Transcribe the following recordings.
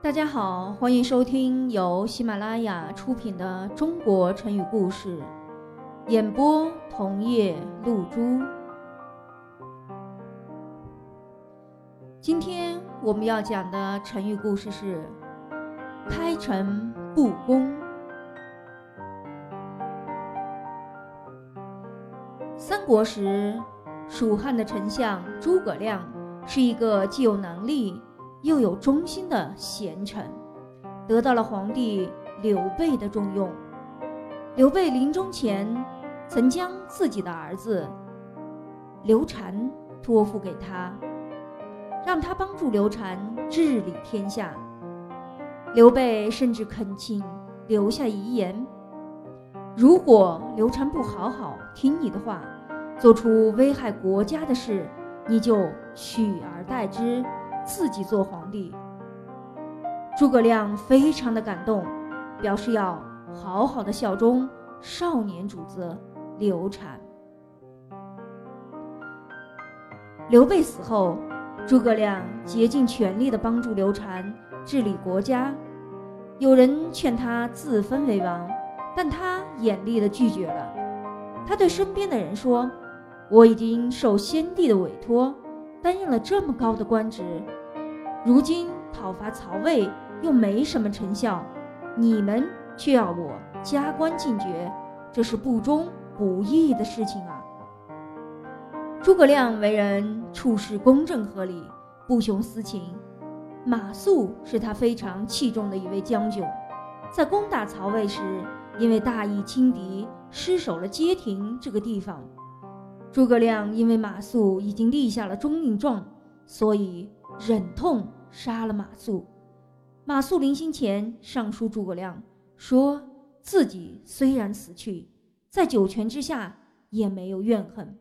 大家好，欢迎收听由喜马拉雅出品的《中国成语故事》，演播桐叶露珠。今天我们要讲的成语故事是“开诚布公”。三国时，蜀汉的丞相诸葛亮是一个既有能力。又有忠心的贤臣，得到了皇帝刘备的重用。刘备临终前，曾将自己的儿子刘禅托付给他，让他帮助刘禅治理天下。刘备甚至恳请留下遗言：如果刘禅不好好听你的话，做出危害国家的事，你就取而代之。自己做皇帝，诸葛亮非常的感动，表示要好好的效忠少年主子刘禅。刘备死后，诸葛亮竭尽全力的帮助刘禅治理国家。有人劝他自封为王，但他严厉的拒绝了。他对身边的人说：“我已经受先帝的委托，担任了这么高的官职。”如今讨伐曹魏又没什么成效，你们却要我加官进爵，这是不忠不义的事情啊！诸葛亮为人处事公正合理，不徇私情。马谡是他非常器重的一位将军，在攻打曹魏时，因为大意轻敌，失守了街亭这个地方。诸葛亮因为马谡已经立下了中令状，所以忍痛。杀了马谡，马谡临行前上书诸葛亮，说自己虽然死去，在九泉之下也没有怨恨。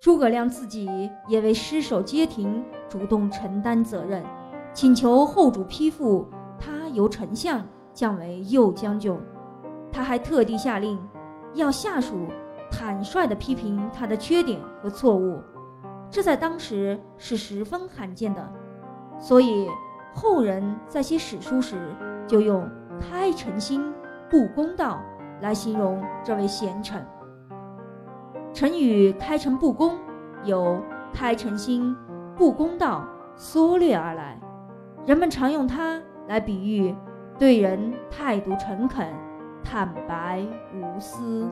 诸葛亮自己也为失守街亭主动承担责任，请求后主批复他由丞相降为右将军。他还特地下令，要下属坦率地批评他的缺点和错误，这在当时是十分罕见的。所以，后人在写史书时，就用“开诚心，不公道”来形容这位贤臣。成语“开诚布公”由“开诚心，不公道”缩略而来，人们常用它来比喻对人态度诚恳、坦白无私。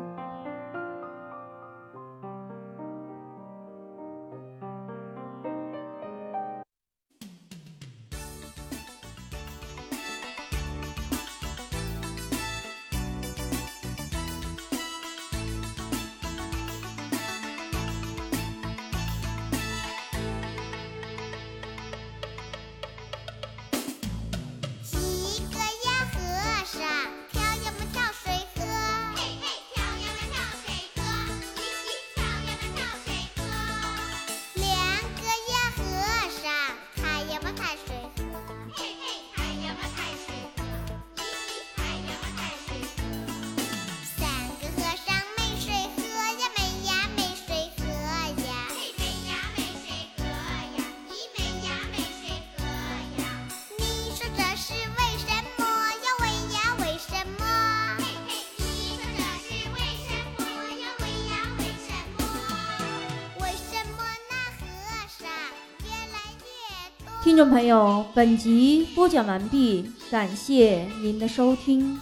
听众朋友，本集播讲完毕，感谢您的收听。